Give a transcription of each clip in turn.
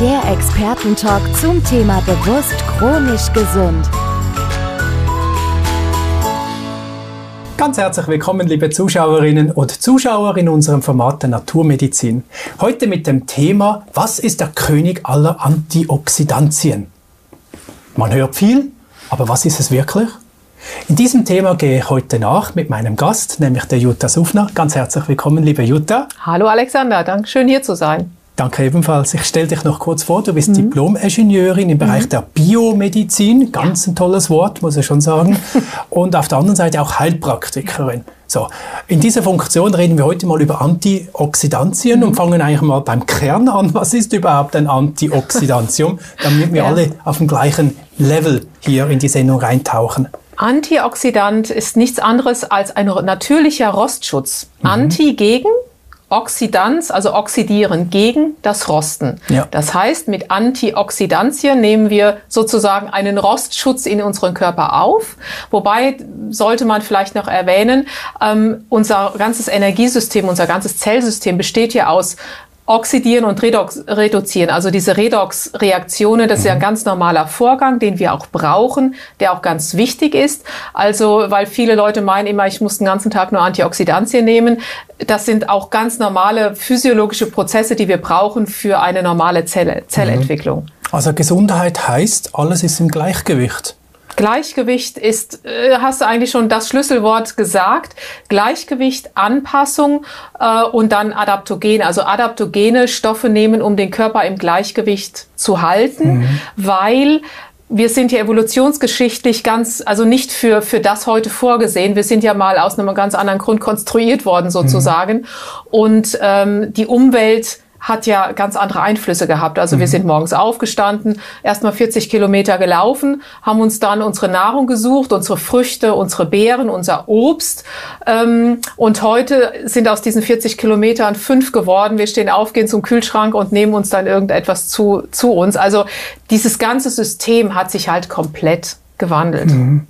Der Expertentalk zum Thema bewusst chronisch gesund. Ganz herzlich willkommen, liebe Zuschauerinnen und Zuschauer in unserem Format der Naturmedizin. Heute mit dem Thema, was ist der König aller Antioxidantien? Man hört viel, aber was ist es wirklich? In diesem Thema gehe ich heute nach mit meinem Gast, nämlich der Jutta Suffner. Ganz herzlich willkommen, liebe Jutta. Hallo Alexander, danke schön hier zu sein. Danke ebenfalls. Ich stelle dich noch kurz vor. Du bist mhm. Diplom-Ingenieurin im Bereich mhm. der Biomedizin. Ganz ein tolles Wort, muss ich schon sagen. Und auf der anderen Seite auch Heilpraktikerin. So, in dieser Funktion reden wir heute mal über Antioxidantien mhm. und fangen eigentlich mal beim Kern an. Was ist überhaupt ein Antioxidantium, damit wir ja. alle auf dem gleichen Level hier in die Sendung reintauchen? Antioxidant ist nichts anderes als ein natürlicher Rostschutz. Mhm. Anti gegen Oxidanz, also oxidieren gegen das Rosten. Ja. Das heißt, mit Antioxidantien nehmen wir sozusagen einen Rostschutz in unseren Körper auf. Wobei sollte man vielleicht noch erwähnen, ähm, unser ganzes Energiesystem, unser ganzes Zellsystem besteht ja aus oxidieren und redox, reduzieren. Also diese Redox-Reaktionen, das ist ja ein mhm. ganz normaler Vorgang, den wir auch brauchen, der auch ganz wichtig ist. Also, weil viele Leute meinen immer, ich muss den ganzen Tag nur Antioxidantien nehmen. Das sind auch ganz normale physiologische Prozesse, die wir brauchen für eine normale Zelle, Zellentwicklung. Also Gesundheit heißt, alles ist im Gleichgewicht. Gleichgewicht ist, äh, hast du eigentlich schon das Schlüsselwort gesagt. Gleichgewicht, Anpassung äh, und dann Adaptogen. Also adaptogene Stoffe nehmen, um den Körper im Gleichgewicht zu halten, mhm. weil wir sind ja evolutionsgeschichtlich ganz, also nicht für, für das heute vorgesehen. Wir sind ja mal aus einem ganz anderen Grund konstruiert worden sozusagen. Mhm. Und ähm, die Umwelt hat ja ganz andere Einflüsse gehabt. Also mhm. wir sind morgens aufgestanden, erstmal 40 Kilometer gelaufen, haben uns dann unsere Nahrung gesucht, unsere Früchte, unsere Beeren, unser Obst. Ähm, und heute sind aus diesen 40 Kilometern fünf geworden. Wir stehen auf, gehen zum Kühlschrank und nehmen uns dann irgendetwas zu, zu uns. Also dieses ganze System hat sich halt komplett gewandelt. Mhm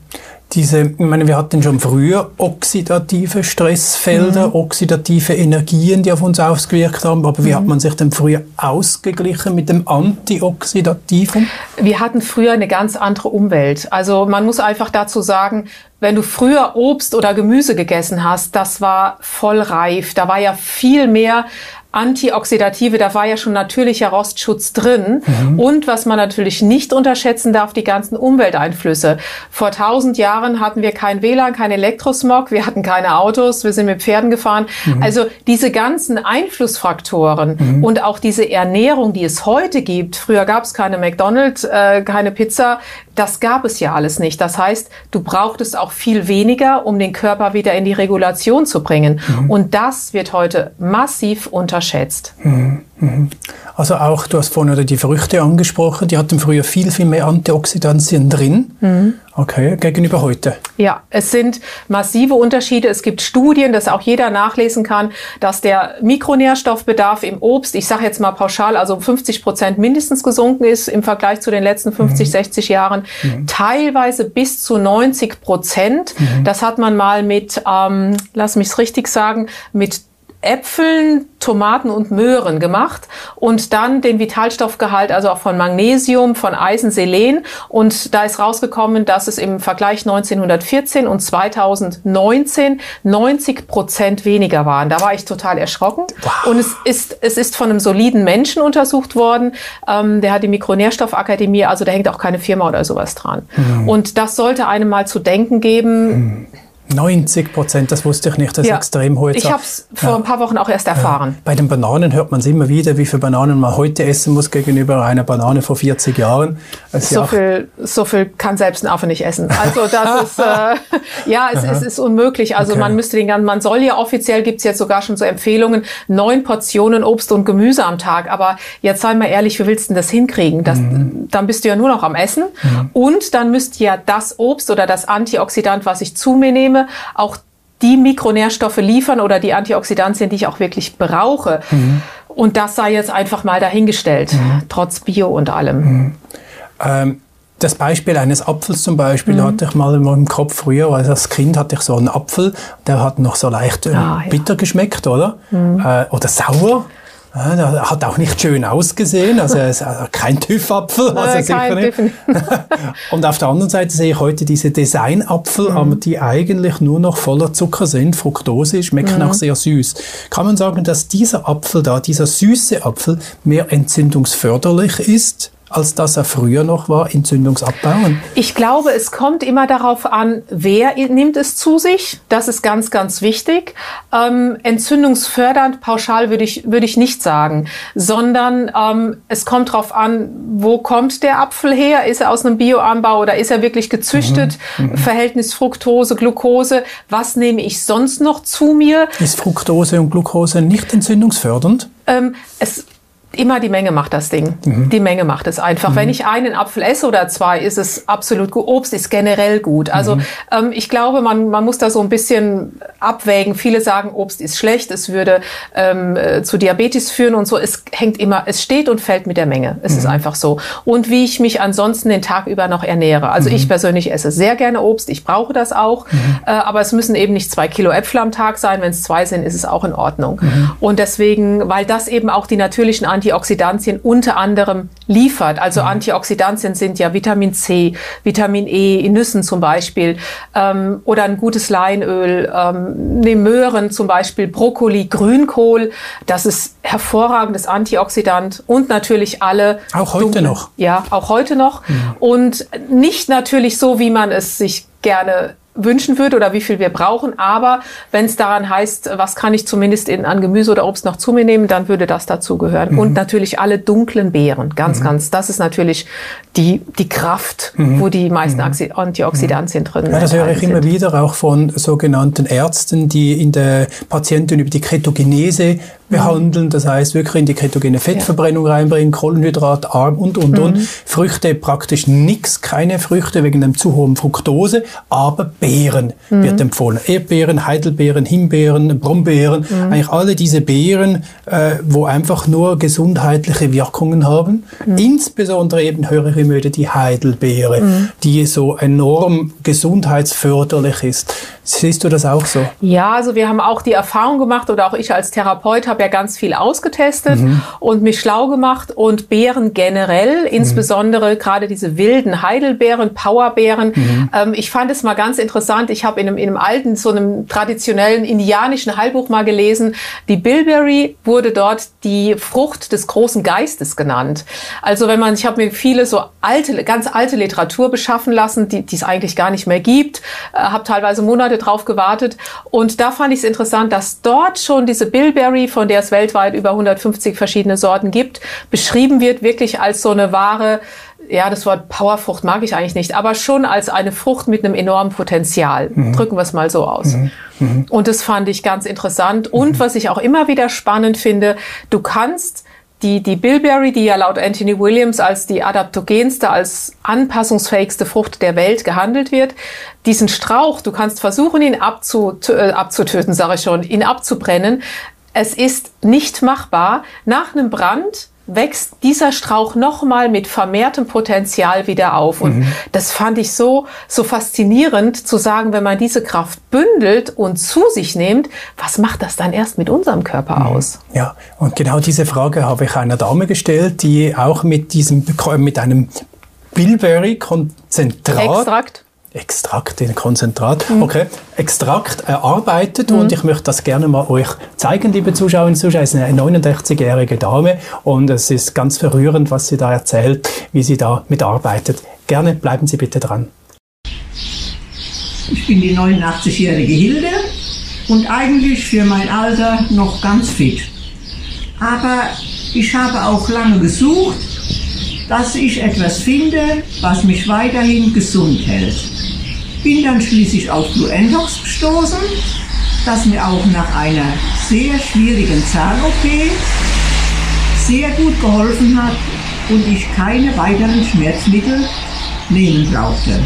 diese, ich meine, wir hatten schon früher oxidative Stressfelder, mhm. oxidative Energien, die auf uns ausgewirkt haben, aber wie mhm. hat man sich denn früher ausgeglichen mit dem Antioxidativen? Wir hatten früher eine ganz andere Umwelt. Also man muss einfach dazu sagen, wenn du früher Obst oder Gemüse gegessen hast, das war voll reif. Da war ja viel mehr Antioxidative, da war ja schon natürlicher Rostschutz drin. Mhm. Und was man natürlich nicht unterschätzen darf, die ganzen Umwelteinflüsse. Vor tausend Jahren hatten wir kein WLAN, kein Elektrosmog, wir hatten keine Autos, wir sind mit Pferden gefahren. Mhm. Also diese ganzen Einflussfaktoren mhm. und auch diese Ernährung, die es heute gibt. Früher gab es keine McDonald's, äh, keine Pizza. Das gab es ja alles nicht. Das heißt, du brauchtest auch viel weniger, um den Körper wieder in die Regulation zu bringen. Mhm. Und das wird heute massiv unterschätzt. Mhm. Mhm. Also auch, du hast vorhin die Früchte angesprochen, die hatten früher viel, viel mehr Antioxidantien drin. Mhm. Okay, gegenüber heute. Ja, es sind massive Unterschiede. Es gibt Studien, dass auch jeder nachlesen kann, dass der Mikronährstoffbedarf im Obst, ich sage jetzt mal pauschal, also um 50 Prozent mindestens gesunken ist im Vergleich zu den letzten 50, mhm. 60 Jahren, mhm. teilweise bis zu 90 Prozent. Mhm. Das hat man mal mit, ähm, lass mich es richtig sagen, mit Äpfeln, Tomaten und Möhren gemacht und dann den Vitalstoffgehalt, also auch von Magnesium, von Eisen, Selen. Und da ist rausgekommen, dass es im Vergleich 1914 und 2019 90 Prozent weniger waren. Da war ich total erschrocken. Wow. Und es ist, es ist von einem soliden Menschen untersucht worden. Ähm, der hat die Mikronährstoffakademie, also da hängt auch keine Firma oder sowas dran. Mhm. Und das sollte einem mal zu denken geben. Mhm 90 Prozent, das wusste ich nicht, das ja. ist extrem hohe Zahl. Ich habe es vor ja. ein paar Wochen auch erst erfahren. Bei den Bananen hört man es immer wieder, wie viele Bananen man heute essen muss gegenüber einer Banane vor 40 Jahren. So viel, so viel kann selbst ein Affe nicht essen. Also das ist, äh, ja, es, es, ist unmöglich. Also okay. man müsste den ganzen, man soll ja offiziell, gibt's jetzt sogar schon so Empfehlungen, neun Portionen Obst und Gemüse am Tag. Aber jetzt sei mal ehrlich, wie willst du denn das hinkriegen? Das, mhm. Dann bist du ja nur noch am Essen. Mhm. Und dann müsste ja das Obst oder das Antioxidant, was ich zu mir nehme, auch die Mikronährstoffe liefern oder die Antioxidantien, die ich auch wirklich brauche. Mhm. Und das sei jetzt einfach mal dahingestellt, mhm. trotz Bio und allem. Mhm. Ähm, das Beispiel eines Apfels zum Beispiel mhm. hatte ich mal im Kopf früher, also als Kind hatte ich so einen Apfel, der hat noch so leicht äh, ah, bitter ja. geschmeckt, oder? Mhm. Äh, oder sauer. Ja, der hat auch nicht schön ausgesehen, also er ist kein TÜV-Apfel, also sicher nicht. und auf der anderen Seite sehe ich heute diese Design-Apfel, mhm. die eigentlich nur noch voller Zucker sind, Fructose, schmecken mhm. auch sehr süß. Kann man sagen, dass dieser Apfel da, dieser süße Apfel, mehr entzündungsförderlich ist als das er früher noch war, entzündungsabbauend? Ich glaube, es kommt immer darauf an, wer nimmt es zu sich. Das ist ganz, ganz wichtig. Ähm, entzündungsfördernd, pauschal würde ich, würde ich nicht sagen, sondern ähm, es kommt darauf an, wo kommt der Apfel her? Ist er aus einem Bioanbau oder ist er wirklich gezüchtet? Mhm. Mhm. Verhältnis Fructose, Glucose. Was nehme ich sonst noch zu mir? Ist Fructose und Glucose nicht entzündungsfördernd? Ähm, es Immer die Menge macht das Ding. Mhm. Die Menge macht es einfach. Mhm. Wenn ich einen Apfel esse oder zwei, ist es absolut gut. Obst ist generell gut. Also mhm. ähm, ich glaube, man, man muss da so ein bisschen abwägen. Viele sagen, Obst ist schlecht, es würde ähm, äh, zu Diabetes führen und so. Es hängt immer, es steht und fällt mit der Menge. Es ist mhm. einfach so. Und wie ich mich ansonsten den Tag über noch ernähre. Also ich mhm. persönlich esse sehr gerne Obst. Ich brauche das auch. Mhm. Äh, aber es müssen eben nicht zwei Kilo Äpfel am Tag sein. Wenn es zwei sind, ist es auch in Ordnung. Und deswegen, weil das eben auch die natürlichen Antioxidantien unter anderem liefert. Also mhm. Antioxidantien sind ja Vitamin C, Vitamin E in Nüssen zum Beispiel ähm, oder ein gutes Leinöl, ähm, ne Möhren zum Beispiel, Brokkoli, Grünkohl. Das ist hervorragendes Antioxidant und natürlich alle. Auch heute dunklen, noch. Ja, auch heute noch. Mhm. Und nicht natürlich so, wie man es sich gerne wünschen würde oder wie viel wir brauchen. Aber wenn es daran heißt, was kann ich zumindest in, an Gemüse oder Obst noch zu mir nehmen, dann würde das dazu gehören. Mhm. Und natürlich alle dunklen Beeren. Ganz, mhm. ganz. Das ist natürlich die, die Kraft, mhm. wo die meisten mhm. Antioxidantien drin sind. Ja, das höre ich sind. immer wieder auch von sogenannten Ärzten, die in der Patienten über die Ketogenese behandeln, das heißt wirklich in die ketogene Fettverbrennung ja. reinbringen, Kohlenhydrat, arm und, und, mhm. und. Früchte praktisch nichts, keine Früchte wegen dem zu hohen Fructose, aber Beeren mhm. wird empfohlen. Erdbeeren, Heidelbeeren, Himbeeren, Brombeeren, mhm. eigentlich alle diese Beeren, äh, wo einfach nur gesundheitliche Wirkungen haben. Mhm. Insbesondere eben höre ich immer wieder die Heidelbeere, mhm. die so enorm gesundheitsförderlich ist. Siehst du das auch so? Ja, also wir haben auch die Erfahrung gemacht oder auch ich als Therapeut habe ja ganz viel ausgetestet mhm. und mich schlau gemacht und Beeren generell, insbesondere mhm. gerade diese wilden Heidelbeeren, Powerbeeren. Mhm. Ähm, ich fand es mal ganz interessant. Ich habe in einem, in einem alten, so einem traditionellen indianischen Heilbuch mal gelesen, die Bilberry wurde dort die Frucht des großen Geistes genannt. Also wenn man, ich habe mir viele so alte, ganz alte Literatur beschaffen lassen, die, die es eigentlich gar nicht mehr gibt, äh, habe teilweise Monate drauf gewartet. Und da fand ich es interessant, dass dort schon diese Bilberry, von der es weltweit über 150 verschiedene Sorten gibt, beschrieben wird, wirklich als so eine wahre ja, das Wort Powerfrucht mag ich eigentlich nicht, aber schon als eine Frucht mit einem enormen Potenzial. Mhm. Drücken wir es mal so aus. Mhm. Mhm. Und das fand ich ganz interessant. Und mhm. was ich auch immer wieder spannend finde, du kannst die, die Bilberry, die ja laut Anthony Williams als die adaptogenste, als anpassungsfähigste Frucht der Welt gehandelt wird, diesen Strauch, du kannst versuchen, ihn abzut äh, abzutöten, sage ich schon, ihn abzubrennen. Es ist nicht machbar. Nach einem Brand wächst dieser Strauch nochmal mit vermehrtem Potenzial wieder auf. Und mhm. das fand ich so, so faszinierend zu sagen, wenn man diese Kraft bündelt und zu sich nimmt, was macht das dann erst mit unserem Körper mhm. aus? Ja, und genau diese Frage habe ich einer Dame gestellt, die auch mit diesem, mit einem Bilberry-Konzentrat. Extrakt. In Konzentrat. Mhm. Okay, Extrakt erarbeitet mhm. und ich möchte das gerne mal euch zeigen, liebe Zuschauerinnen und Zuschauer. Es ist eine 69-jährige Dame und es ist ganz verrührend, was sie da erzählt, wie sie da mitarbeitet. Gerne bleiben Sie bitte dran. Ich bin die 89-jährige Hilde und eigentlich für mein Alter noch ganz fit. Aber ich habe auch lange gesucht, dass ich etwas finde, was mich weiterhin gesund hält. Bin dann schließlich auf Blue Endox gestoßen, das mir auch nach einer sehr schwierigen Zahn-OP sehr gut geholfen hat und ich keine weiteren Schmerzmittel nehmen brauchte.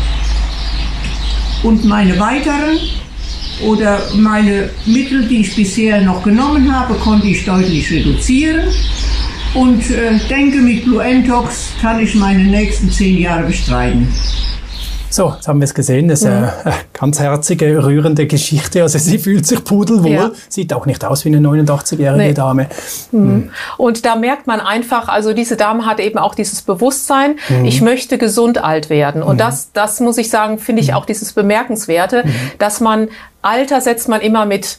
Und meine weiteren oder meine Mittel, die ich bisher noch genommen habe, konnte ich deutlich reduzieren und äh, denke, mit Blue Entox kann ich meine nächsten zehn Jahre bestreiten. So, jetzt haben wir es gesehen. Das ist eine mhm. ganz herzige, rührende Geschichte. Also sie fühlt sich pudelwohl, ja. sieht auch nicht aus wie eine 89-jährige nee. Dame. Mhm. Mhm. Und da merkt man einfach, also diese Dame hat eben auch dieses Bewusstsein, mhm. ich möchte gesund alt werden. Und mhm. das, das muss ich sagen, finde ich mhm. auch dieses Bemerkenswerte, dass man Alter setzt man immer mit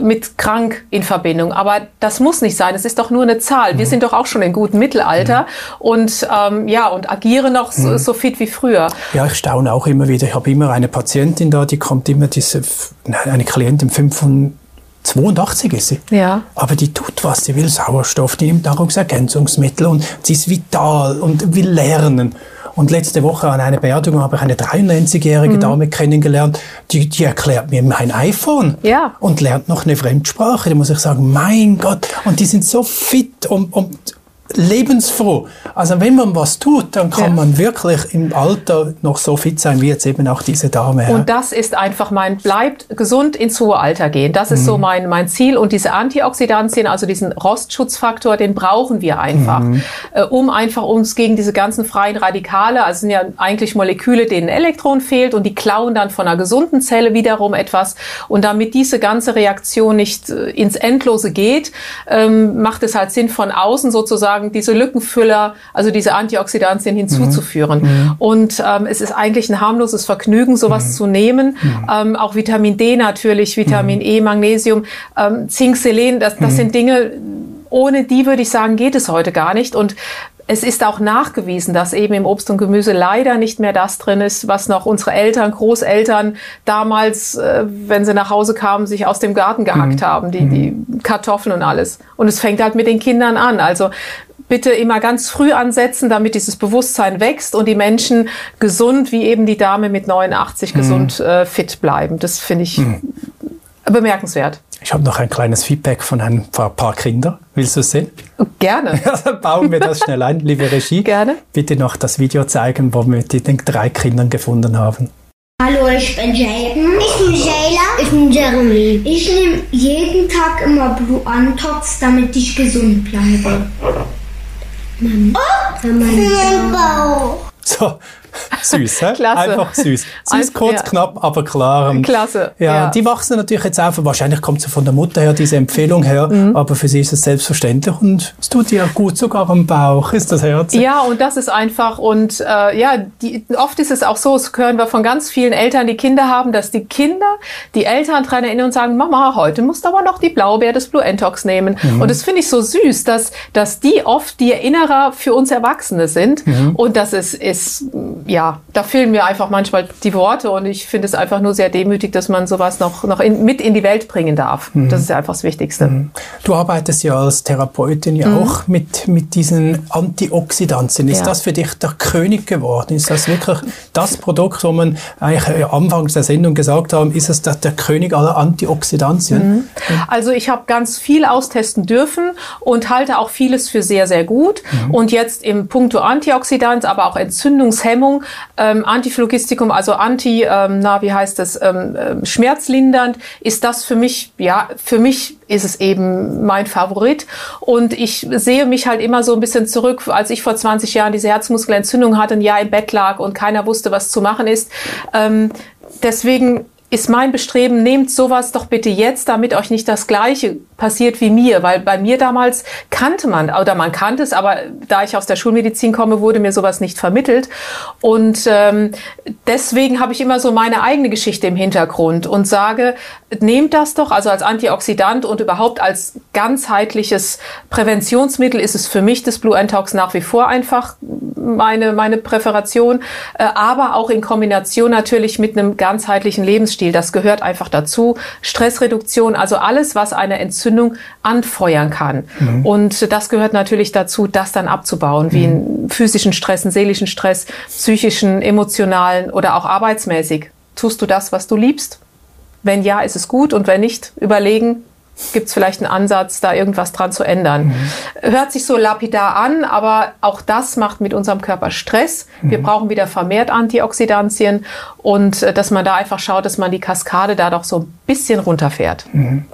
mit krank in Verbindung. Aber das muss nicht sein. Es ist doch nur eine Zahl. Mhm. Wir sind doch auch schon in gutem Mittelalter mhm. und ähm, ja und agieren noch so, mhm. so, fit wie früher. Ja, ich staune auch immer wieder. Ich habe immer eine Patientin da, die kommt immer diese eine Klientin 82 ist sie. Ja. Aber die tut was. Sie will Sauerstoff, die nimmt Nahrungsergänzungsmittel und sie ist vital und will lernen. Und letzte Woche an einer Beerdigung habe ich eine 93-jährige mhm. Dame kennengelernt, die, die erklärt mir mein iPhone ja. und lernt noch eine Fremdsprache. Da muss ich sagen, mein Gott. Und die sind so fit und, und lebensfroh. Also wenn man was tut, dann kann ja. man wirklich im Alter noch so fit sein wie jetzt eben auch diese Dame. Und das ist einfach mein, bleibt gesund ins hohe Alter gehen. Das ist mhm. so mein, mein Ziel. Und diese Antioxidantien, also diesen Rostschutzfaktor, den brauchen wir einfach, mhm. äh, um einfach uns gegen diese ganzen freien Radikale, also sind ja eigentlich Moleküle, denen Elektron fehlt und die klauen dann von einer gesunden Zelle wiederum etwas. Und damit diese ganze Reaktion nicht äh, ins Endlose geht, ähm, macht es halt Sinn, von außen sozusagen sozusagen diese Lückenfüller, also diese Antioxidantien hinzuzuführen. Mhm. mhm. Und ähm, es ist eigentlich ein harmloses Vergnügen, sowas mhm. zu nehmen. Mhm. Ähm, auch Vitamin D natürlich, Vitamin mhm. E, Magnesium, ähm, Zink, Selen, das, das mhm. sind Dinge, ohne die würde ich sagen, geht es heute gar nicht. Und es ist auch nachgewiesen, dass eben im Obst und Gemüse leider nicht mehr das drin ist, was noch unsere Eltern, Großeltern damals, äh, wenn sie nach Hause kamen, sich aus dem Garten gehackt mhm. haben, die, die Kartoffeln und alles. Und es fängt halt mit den Kindern an. Also bitte immer ganz früh ansetzen, damit dieses Bewusstsein wächst und die Menschen gesund, wie eben die Dame mit 89 mhm. gesund äh, fit bleiben. Das finde ich mhm. bemerkenswert. Ich habe noch ein kleines Feedback von ein paar, paar Kindern. Willst du es sehen? Gerne. Ja, dann bauen wir das schnell ein, liebe Regie. Gerne. Bitte noch das Video zeigen, wo wir die den drei Kindern gefunden haben. Hallo, ich bin Jaden. Ich bin Jayla. Ich bin Jeremy. Ich nehme jeden Tag immer Blue Antox, damit ich gesund bleibe. Mama. Oh, Mama. So, süß, he? Klasse. Einfach süß. Süß, kurz, ja. knapp, aber klar. Klasse. Ja, ja, die wachsen natürlich jetzt auf. Wahrscheinlich kommt sie von der Mutter her, diese Empfehlung her, mhm. aber für sie ist es selbstverständlich und es tut ihr gut, sogar am Bauch ist das Herz. Ja, und das ist einfach und äh, ja, die, oft ist es auch so, das hören wir von ganz vielen Eltern, die Kinder haben, dass die Kinder die Eltern dran erinnern und sagen, Mama, heute musst du aber noch die Blaubeer des Blue Entox nehmen. Mhm. Und das finde ich so süß, dass, dass die oft die Erinnerer für uns Erwachsene sind mhm. und das ist, ist ja, da fehlen mir einfach manchmal die Worte und ich finde es einfach nur sehr demütig, dass man sowas noch, noch in, mit in die Welt bringen darf. Mhm. Das ist ja einfach das Wichtigste. Mhm. Du arbeitest ja als Therapeutin ja mhm. auch mit, mit diesen Antioxidantien. Ist ja. das für dich der König geworden? Ist das wirklich das Produkt, wo man eigentlich am Anfang der Sendung gesagt haben, ist es der, der König aller Antioxidantien? Mhm. Also ich habe ganz viel austesten dürfen und halte auch vieles für sehr, sehr gut. Mhm. Und jetzt im Punkto Antioxidant, aber auch Entzündungshemmung ähm, Antiphlogistikum, also Anti, ähm, na wie heißt das, ähm, ähm, schmerzlindernd, ist das für mich, ja, für mich ist es eben mein Favorit. Und ich sehe mich halt immer so ein bisschen zurück, als ich vor 20 Jahren diese Herzmuskelentzündung hatte, ein Jahr im Bett lag und keiner wusste, was zu machen ist. Ähm, deswegen ist mein Bestreben, nehmt sowas doch bitte jetzt, damit euch nicht das Gleiche passiert wie mir, weil bei mir damals kannte man, oder man kannte es, aber da ich aus der Schulmedizin komme, wurde mir sowas nicht vermittelt. Und ähm, deswegen habe ich immer so meine eigene Geschichte im Hintergrund und sage, nehmt das doch, also als Antioxidant und überhaupt als ganzheitliches Präventionsmittel ist es für mich das Blue Antox nach wie vor einfach meine, meine Präferation, äh, aber auch in Kombination natürlich mit einem ganzheitlichen Lebensstil. Das gehört einfach dazu. Stressreduktion, also alles, was eine Entzündung anfeuern kann. Mhm. Und das gehört natürlich dazu, das dann abzubauen, wie mhm. in physischen Stress, einen seelischen Stress, psychischen, emotionalen oder auch arbeitsmäßig. Tust du das, was du liebst? Wenn ja, ist es gut und wenn nicht, überlegen, gibt es vielleicht einen Ansatz, da irgendwas dran zu ändern. Mhm. Hört sich so lapidar an, aber auch das macht mit unserem Körper Stress. Mhm. Wir brauchen wieder vermehrt Antioxidantien und äh, dass man da einfach schaut, dass man die Kaskade da doch so ein bisschen runterfährt. Mhm.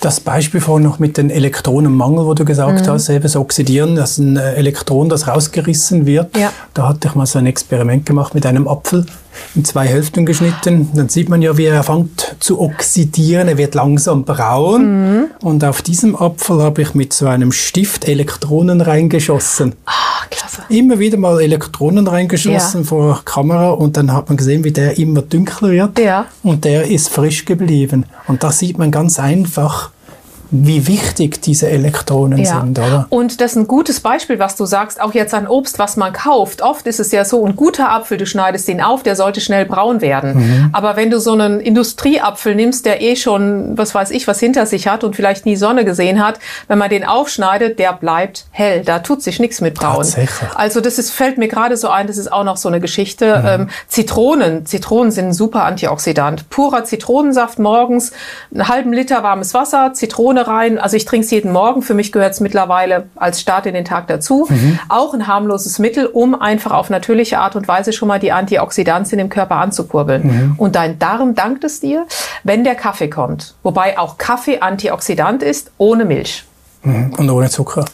Das Beispiel vorhin noch mit den Elektronenmangel, wo du gesagt mhm. hast, eben das Oxidieren, dass ein äh, Elektron, das rausgerissen wird. Ja. Da hatte ich mal so ein Experiment gemacht mit einem Apfel in zwei Hälften geschnitten. Dann sieht man ja, wie er fängt zu oxidieren. Er wird langsam braun. Mhm. Und auf diesem Apfel habe ich mit so einem Stift Elektronen reingeschossen. Ah, klasse. Immer wieder mal Elektronen reingeschossen ja. vor Kamera und dann hat man gesehen, wie der immer dunkler wird. Ja. Und der ist frisch geblieben. Und da sieht man ganz einfach, wie wichtig diese Elektronen ja. sind, oder? Und das ist ein gutes Beispiel, was du sagst, auch jetzt an Obst, was man kauft. Oft ist es ja so, ein guter Apfel, du schneidest den auf, der sollte schnell braun werden. Mhm. Aber wenn du so einen Industrieapfel nimmst, der eh schon, was weiß ich, was hinter sich hat und vielleicht nie Sonne gesehen hat, wenn man den aufschneidet, der bleibt hell. Da tut sich nichts mit braun. Tatsächlich. Also das ist, fällt mir gerade so ein, das ist auch noch so eine Geschichte. Mhm. Ähm, Zitronen, Zitronen sind ein super Antioxidant. Purer Zitronensaft morgens, einen halben Liter warmes Wasser, Zitrone Zitrone rein. Also ich trinke es jeden Morgen. Für mich gehört es mittlerweile als Start in den Tag dazu. Mhm. Auch ein harmloses Mittel, um einfach auf natürliche Art und Weise schon mal die Antioxidantien im Körper anzukurbeln. Mhm. Und dein Darm dankt es dir, wenn der Kaffee kommt. Wobei auch Kaffee Antioxidant ist, ohne Milch. Mhm. Und ohne Zucker.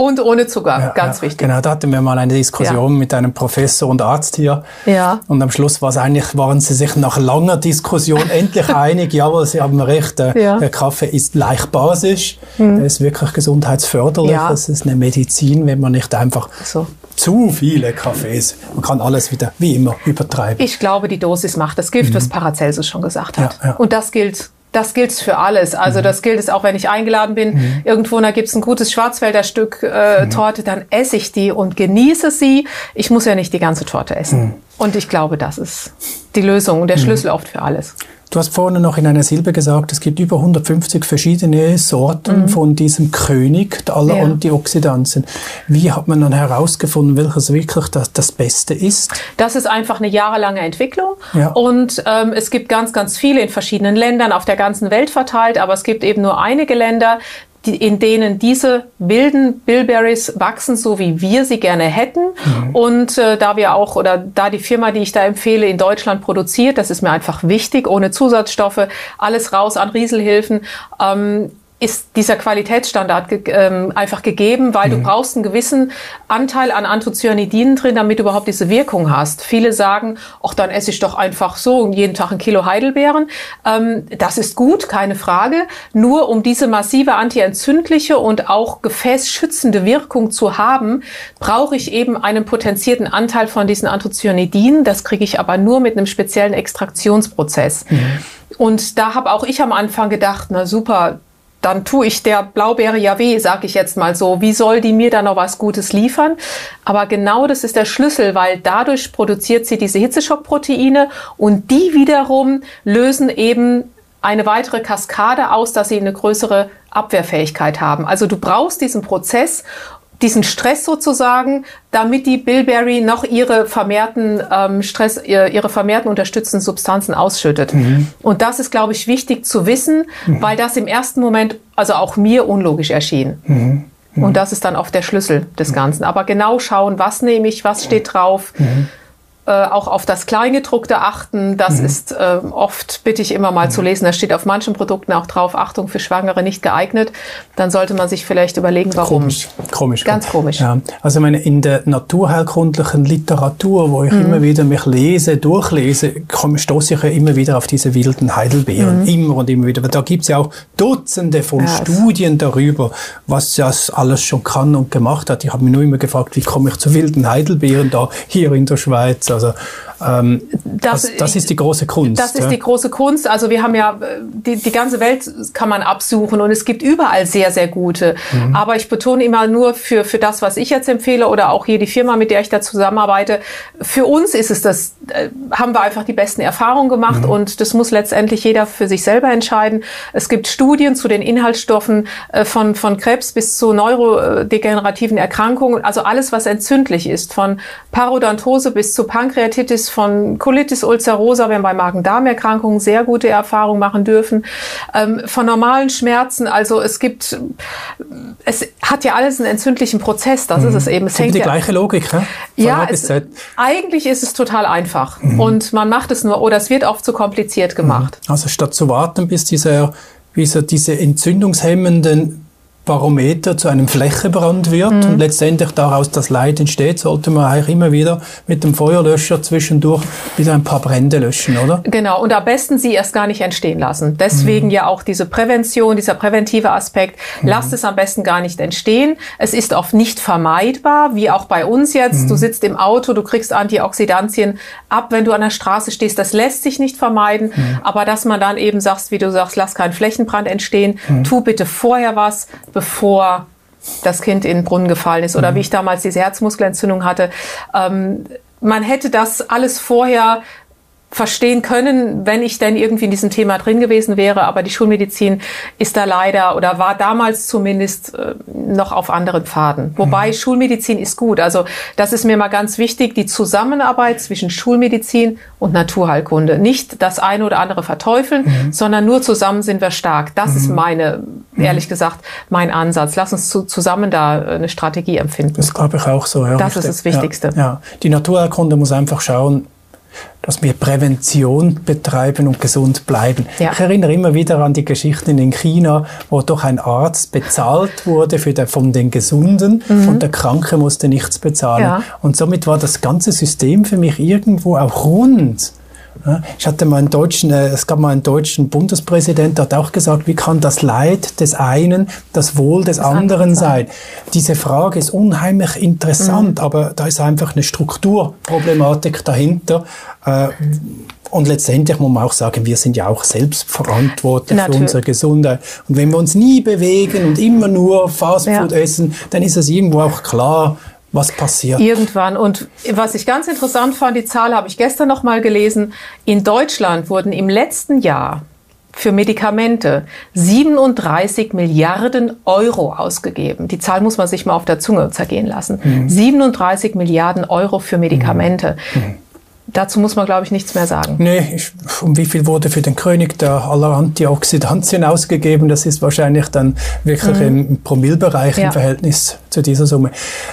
Und ohne Zucker, ja, ganz ja, wichtig. Genau, da hatten wir mal eine Diskussion ja. mit einem Professor und Arzt hier. Ja. Und am Schluss war es eigentlich, waren sie sich nach langer Diskussion endlich einig, jawohl, sie haben recht, der, der Kaffee ist leicht basisch, mhm. der ist wirklich gesundheitsförderlich, ja. es ist eine Medizin, wenn man nicht einfach so zu viele Kaffees. Man kann alles wieder, wie immer, übertreiben. Ich glaube, die Dosis macht das Gift, mhm. was Paracelsus schon gesagt hat. Ja, ja. Und das gilt das gilt für alles. Also mhm. das gilt es auch, wenn ich eingeladen bin. Mhm. Irgendwo, da gibt's ein gutes Schwarzwälder Stück äh, mhm. Torte, dann esse ich die und genieße sie. Ich muss ja nicht die ganze Torte essen. Mhm. Und ich glaube, das ist die Lösung und der mhm. Schlüssel oft für alles. Du hast vorhin noch in einer Silbe gesagt, es gibt über 150 verschiedene Sorten mhm. von diesem König aller ja. Antioxidantien. Wie hat man dann herausgefunden, welches wirklich das, das Beste ist? Das ist einfach eine jahrelange Entwicklung. Ja. Und ähm, es gibt ganz, ganz viele in verschiedenen Ländern auf der ganzen Welt verteilt, aber es gibt eben nur einige Länder, die, in denen diese wilden Bilberries wachsen, so wie wir sie gerne hätten. Mhm. Und äh, da wir auch, oder da die Firma, die ich da empfehle, in Deutschland produziert, das ist mir einfach wichtig, ohne Zusatzstoffe, alles raus an Rieselhilfen, ähm, ist dieser Qualitätsstandard ge ähm, einfach gegeben, weil mhm. du brauchst einen gewissen Anteil an Anthocyanidinen drin, damit du überhaupt diese Wirkung hast. Viele sagen, ach, dann esse ich doch einfach so jeden Tag ein Kilo Heidelbeeren. Ähm, das ist gut, keine Frage. Nur um diese massive antientzündliche und auch gefäßschützende Wirkung zu haben, brauche ich eben einen potenzierten Anteil von diesen Anthocyanidinen. Das kriege ich aber nur mit einem speziellen Extraktionsprozess. Mhm. Und da habe auch ich am Anfang gedacht, na super, dann tue ich der Blaubeere ja weh, sag ich jetzt mal so. Wie soll die mir da noch was Gutes liefern? Aber genau das ist der Schlüssel, weil dadurch produziert sie diese Hitzeschockproteine und die wiederum lösen eben eine weitere Kaskade aus, dass sie eine größere Abwehrfähigkeit haben. Also du brauchst diesen Prozess diesen Stress sozusagen, damit die Bilberry noch ihre vermehrten ähm, Stress, ihre vermehrten unterstützenden Substanzen ausschüttet. Mhm. Und das ist, glaube ich, wichtig zu wissen, mhm. weil das im ersten Moment, also auch mir unlogisch erschien. Mhm. mhm. Und das ist dann oft der Schlüssel des Ganzen. Aber genau schauen, was nehme ich, was steht drauf. Äh, auch auf das Kleingedruckte achten. Das mhm. ist äh, oft, bitte ich immer mal mhm. zu lesen, da steht auf manchen Produkten auch drauf, Achtung für Schwangere nicht geeignet. Dann sollte man sich vielleicht überlegen, warum. Komisch, komisch. Ganz komisch. Ja. Also meine, in der naturheilkundlichen Literatur, wo ich mhm. immer wieder mich lese, durchlese, stoße ich ja immer wieder auf diese wilden Heidelbeeren. Mhm. Immer und immer wieder. Aber da gibt es ja auch Dutzende von ja, Studien darüber, was das alles schon kann und gemacht hat. Ich habe mich nur immer gefragt, wie komme ich zu wilden Heidelbeeren da hier in der Schweiz? Also ähm, das, das, das, ist die große Kunst. Das ist ja? die große Kunst. Also wir haben ja, die, die ganze Welt kann man absuchen und es gibt überall sehr, sehr gute. Mhm. Aber ich betone immer nur für, für das, was ich jetzt empfehle oder auch hier die Firma, mit der ich da zusammenarbeite. Für uns ist es das, äh, haben wir einfach die besten Erfahrungen gemacht mhm. und das muss letztendlich jeder für sich selber entscheiden. Es gibt Studien zu den Inhaltsstoffen äh, von, von Krebs bis zu neurodegenerativen Erkrankungen. Also alles, was entzündlich ist, von Parodontose bis zu Pankreatitis, von Colitis ulcerosa, wir haben bei Magen-Darm-Erkrankungen sehr gute Erfahrungen machen dürfen, ähm, von normalen Schmerzen. Also es gibt, es hat ja alles einen entzündlichen Prozess, das mhm. ist es eben. Es hängt die ja, gleiche Logik, ne? ja, es, eigentlich ist es total einfach mhm. und man macht es nur, oder es wird oft zu kompliziert gemacht. Mhm. Also statt zu warten, bis dieser, bis diese entzündungshemmenden Barometer zu einem Flächenbrand wird mhm. und letztendlich daraus das Leid entsteht, sollte man eigentlich immer wieder mit dem Feuerlöscher zwischendurch wieder ein paar Brände löschen, oder? Genau, und am besten sie erst gar nicht entstehen lassen. Deswegen mhm. ja auch diese Prävention, dieser präventive Aspekt. Mhm. Lasst es am besten gar nicht entstehen. Es ist oft nicht vermeidbar, wie auch bei uns jetzt. Du mhm. sitzt im Auto, du kriegst Antioxidantien ab, wenn du an der Straße stehst. Das lässt sich nicht vermeiden. Mhm. Aber dass man dann eben sagst, wie du sagst, lass keinen Flächenbrand entstehen, mhm. tu bitte vorher was, bevor das Kind in den Brunnen gefallen ist. Oder mhm. wie ich damals diese Herzmuskelentzündung hatte. Ähm, man hätte das alles vorher verstehen können, wenn ich denn irgendwie in diesem Thema drin gewesen wäre. Aber die Schulmedizin ist da leider oder war damals zumindest äh, noch auf anderen Pfaden. Wobei mhm. Schulmedizin ist gut. Also das ist mir mal ganz wichtig, die Zusammenarbeit zwischen Schulmedizin und Naturheilkunde. Nicht das eine oder andere verteufeln, mhm. sondern nur zusammen sind wir stark. Das mhm. ist meine, mhm. ehrlich gesagt, mein Ansatz. Lass uns zu, zusammen da äh, eine Strategie empfinden. Das glaube ich auch so. Ja, das richtig. ist das Wichtigste. Ja, ja. Die Naturheilkunde muss einfach schauen, dass wir Prävention betreiben und gesund bleiben. Ja. Ich erinnere immer wieder an die Geschichten in China, wo doch ein Arzt bezahlt wurde für der, von den Gesunden mhm. und der Kranke musste nichts bezahlen. Ja. Und somit war das ganze System für mich irgendwo auch rund. Ich hatte mal einen deutschen, äh, es gab mal einen deutschen Bundespräsident, der hat auch gesagt, wie kann das Leid des einen das Wohl des das anderen sein? Diese Frage ist unheimlich interessant, mhm. aber da ist einfach eine Strukturproblematik dahinter. Äh, und letztendlich muss man auch sagen, wir sind ja auch selbst verantwortlich Natürlich. für unsere Gesundheit. Und wenn wir uns nie bewegen und immer nur Fastfood ja. essen, dann ist es irgendwo auch klar, was passiert? Irgendwann. Und was ich ganz interessant fand, die Zahl habe ich gestern noch mal gelesen. In Deutschland wurden im letzten Jahr für Medikamente 37 Milliarden Euro ausgegeben. Die Zahl muss man sich mal auf der Zunge zergehen lassen. Mhm. 37 Milliarden Euro für Medikamente. Mhm. Dazu muss man, glaube ich, nichts mehr sagen. Nee, ich, um wie viel wurde für den König der aller Antioxidantien ausgegeben? Das ist wahrscheinlich dann wirklich mhm. im Promillbereich ja. im Verhältnis zu dieser Summe.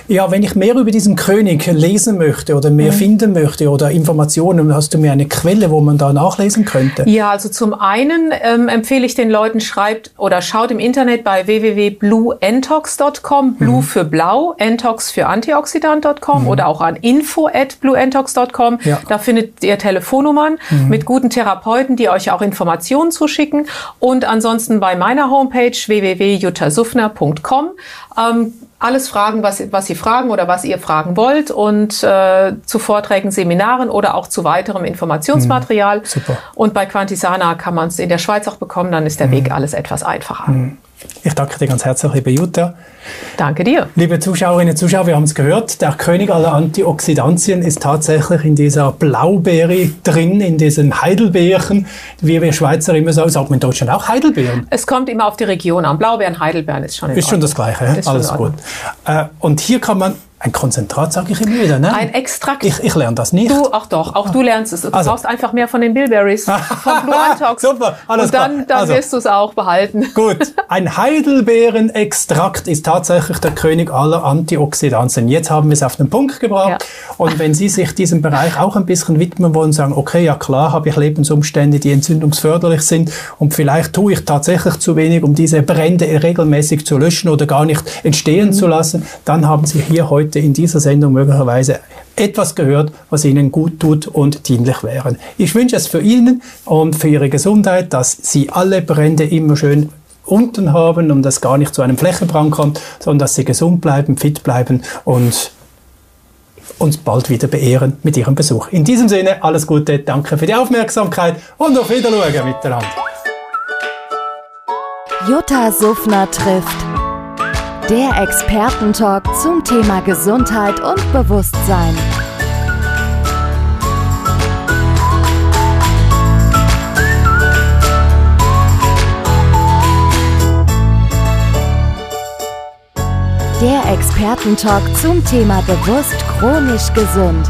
Ja, wenn ich mehr über diesen König lesen möchte oder mehr mhm. finden möchte oder Informationen, hast du mir eine Quelle, wo man da nachlesen könnte? Ja, also zum einen ähm, empfehle ich den Leuten, schreibt oder schaut im Internet bei www.blueentox.com, Blue mhm. für blau, Entox für antioxidant.com mhm. oder auch an info at blueentox.com. Ja. Da findet ihr Telefonnummern mhm. mit guten Therapeuten, die euch auch Informationen zuschicken. Und ansonsten bei meiner Homepage www.juttasufner.com ähm, alles fragen, was, was Sie fragen oder was ihr fragen wollt und äh, zu Vorträgen, Seminaren oder auch zu weiterem Informationsmaterial. Mhm, super. Und bei Quantisana kann man es in der Schweiz auch bekommen, dann ist der mhm. Weg alles etwas einfacher. Ich danke dir ganz herzlich, liebe Jutta. Danke dir. Liebe Zuschauerinnen und Zuschauer, wir haben es gehört, der König aller Antioxidantien ist tatsächlich in dieser Blaubeere drin, in diesen Heidelbeeren. Wie wir Schweizer immer sagen, sagt man in Deutschland auch Heidelbeeren. Es kommt immer auf die Region an. Blaubeeren, Heidelbeeren ist schon Ist schon das Gleiche, ist Alles gut. Äh, und hier kann man Ein Konzentrat sage ich immer wieder, ne? Ein Extrakt. Ich, ich lerne das nicht. Du, ach doch, auch du lernst es. Du Also. brauchst einfach mehr von den Bilberries, von Blue Antox. Super, alles Und dann, dann Also. wirst du es auch behalten. Gut, ein Heidelbeerenextrakt ist tatsächlich der König aller Antioxidantien. Jetzt haben wir es auf den Punkt gebracht. Und wenn Sie sich diesem Bereich auch ein bisschen widmen wollen, sagen, okay, ja klar, habe ich Lebensumstände, die entzündungsförderlich sind und vielleicht tue ich tatsächlich zu wenig, um diese Brände regelmäßig zu löschen oder gar nicht entstehen zu lassen, dann haben Sie hier heute in dieser Sendung möglicherweise etwas gehört, was Ihnen gut tut und dienlich wäre. Ich wünsche es für Ihnen und für Ihre Gesundheit, dass Sie alle Brände immer schön unten haben und das gar nicht zu einem Flächenbrand kommt, sondern dass Sie gesund bleiben, fit bleiben und uns bald wieder beehren mit Ihrem Besuch. In diesem Sinne, alles Gute, danke für die Aufmerksamkeit und auf Wiedersehen miteinander. Jutta Suffner trifft. Der Expertentalk zum Thema Gesundheit und Bewusstsein. Der Expertentalk zum Thema bewusst chronisch gesund.